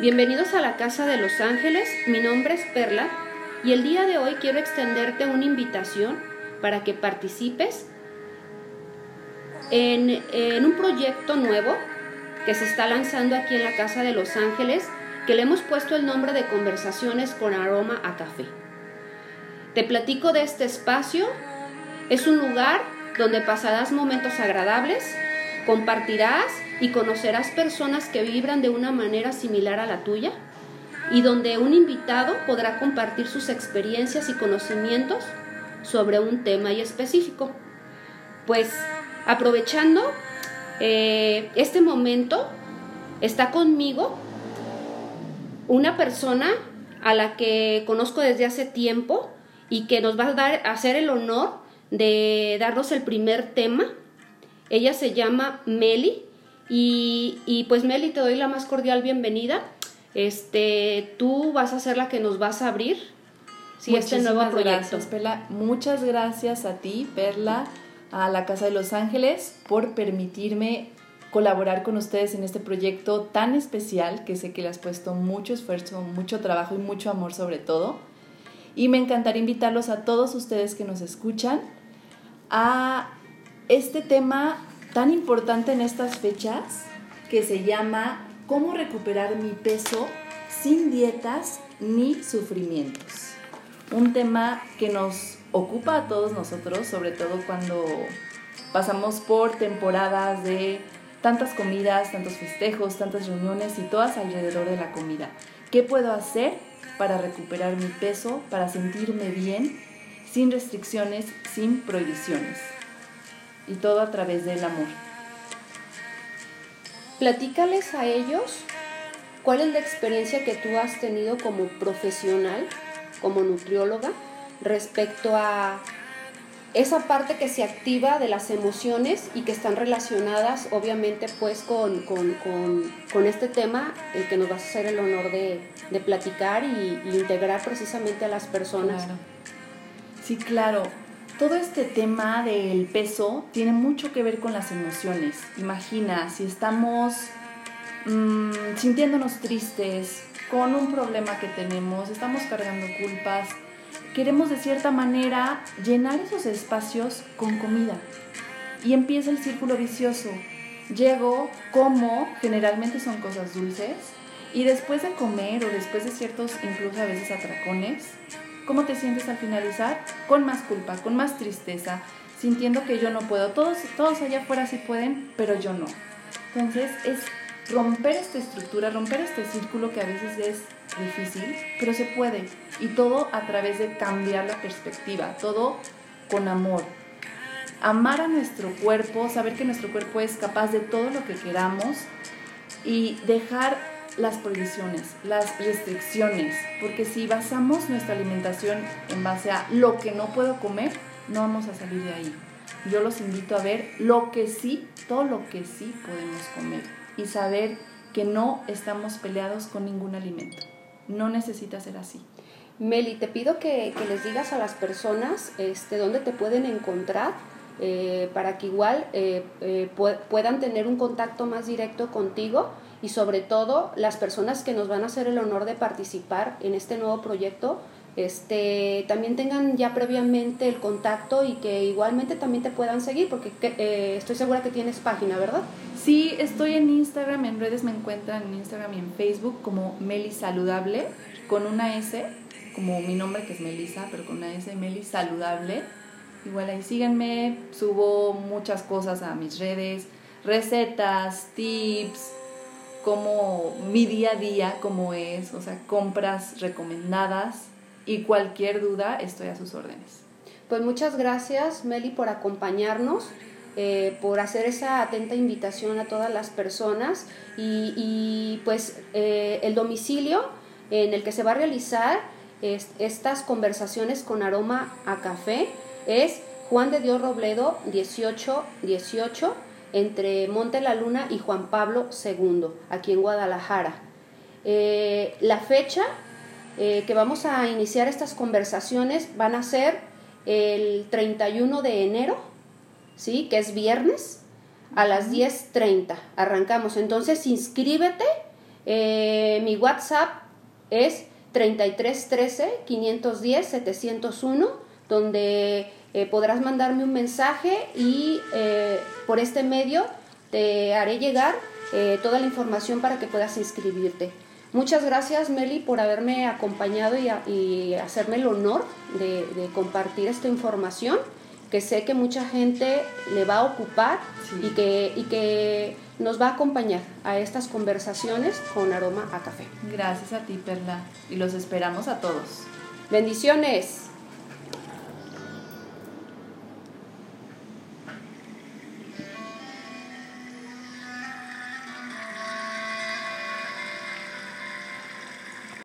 Bienvenidos a la Casa de los Ángeles, mi nombre es Perla y el día de hoy quiero extenderte una invitación para que participes en, un proyecto nuevo que se está lanzando aquí en la Casa de los Ángeles, que le hemos puesto el nombre de Conversaciones con Aroma a Café. Te platico de este espacio. Es un lugar donde pasarás momentos agradables, compartirás y conocerás personas que vibran de una manera similar a la tuya y donde un invitado podrá compartir sus experiencias y conocimientos sobre un tema y específico. Pues aprovechando eh, este momento, está conmigo una persona a la que conozco desde hace tiempo y que nos va a dar a hacer el honor de darnos el primer tema. Ella se llama Meli y, pues Meli, te doy la más cordial bienvenida. Este, tú vas a ser la que nos vas a abrir sí, este nuevo proyecto. Gracias, Muchas gracias a ti, Perla, a la Casa de los Ángeles, por permitirme colaborar con ustedes en este proyecto tan especial que sé que le has puesto mucho esfuerzo, mucho trabajo y mucho amor sobre todo. Y me encantaría invitarlos a todos ustedes que nos escuchan a este tema tan importante en estas fechas que se llama ¿Cómo recuperar mi peso sin dietas ni sufrimientos? Un tema que nos ocupa a todos nosotros, sobre todo cuando pasamos por temporadas de tantas comidas, tantos festejos, tantas reuniones y todas alrededor de la comida. ¿Qué puedo hacer para recuperar mi peso, para sentirme bien, sin restricciones, sin prohibiciones? Y todo a través del amor. Platícales a ellos cuál es la experiencia que tú has tenido como profesional, como nutrióloga, respecto a esa parte que se activa de las emociones y que están relacionadas obviamente pues con, este tema, el que nos vas a hacer el honor de, platicar y, integrar precisamente a las personas. Sí, claro. Todo este tema del peso tiene mucho que ver con las emociones. Imagina, si estamos mm, sintiéndonos tristes, con un problema que tenemos, estamos cargando culpas, queremos de cierta manera llenar esos espacios con comida. Y empieza el círculo vicioso. Llego, como, generalmente son cosas dulces, y después de comer o después de ciertos, incluso a veces atracones, ¿Cómo te sientes al finalizar? Con más culpa, con más tristeza, sintiendo que yo no puedo. Todos, todos allá afuera sí pueden, pero yo no. Entonces es romper esta estructura, romper este círculo que a veces es difícil, pero se puede. Y todo a través de cambiar la perspectiva, todo con amor. Amar a nuestro cuerpo, saber que nuestro cuerpo es capaz de todo lo que queramos y dejar las prohibiciones, las restricciones, porque si basamos nuestra alimentación en base a lo que no puedo comer, no vamos a salir de ahí. Yo los invito a ver lo que sí, todo lo que sí podemos comer y saber que no estamos peleados con ningún alimento. No necesita ser así. Meli, te pido que, les digas a las personas este, dónde te pueden encontrar eh, para que igual eh, eh, puedan tener un contacto más directo contigo y sobre todo las personas que nos van a hacer el honor de participar en este nuevo proyecto este, también tengan ya previamente el contacto y que igualmente también te puedan seguir, porque eh, estoy segura que tienes página, ¿verdad? Sí, estoy en Instagram, en redes me encuentran en Instagram y en Facebook como Meli Saludable, con una S, como mi nombre que es Melisa, pero con una S, Meli Saludable. Igual ahí síganme, subo muchas cosas a mis redes, recetas, tips, como mi día a día, como es, o sea, compras recomendadas y cualquier duda estoy a sus órdenes. Pues muchas gracias Meli por acompañarnos, eh, por hacer esa atenta invitación a todas las personas y, pues eh, el domicilio en el que se va a realizar estas conversaciones con aroma a café es Juan de Dios Robledo 1818 entre Monte la Luna y Juan Pablo II, aquí en Guadalajara. Eh, la fecha eh, que vamos a iniciar estas conversaciones van a ser el 31 de enero, ¿sí? que es viernes, a las 10.30. Arrancamos. Entonces, inscríbete Eh, mi WhatsApp es 3313 510 701, donde eh, podrás mandarme un mensaje y eh, por este medio te haré llegar toda la información para que puedas inscribirte. Muchas gracias Meli por haberme acompañado y, hacerme el honor de, compartir esta información que sé que mucha gente le va a ocupar y, que, y que nos va a acompañar a estas conversaciones con aroma a café. Gracias a ti, Perla, y los esperamos a todos. Bendiciones.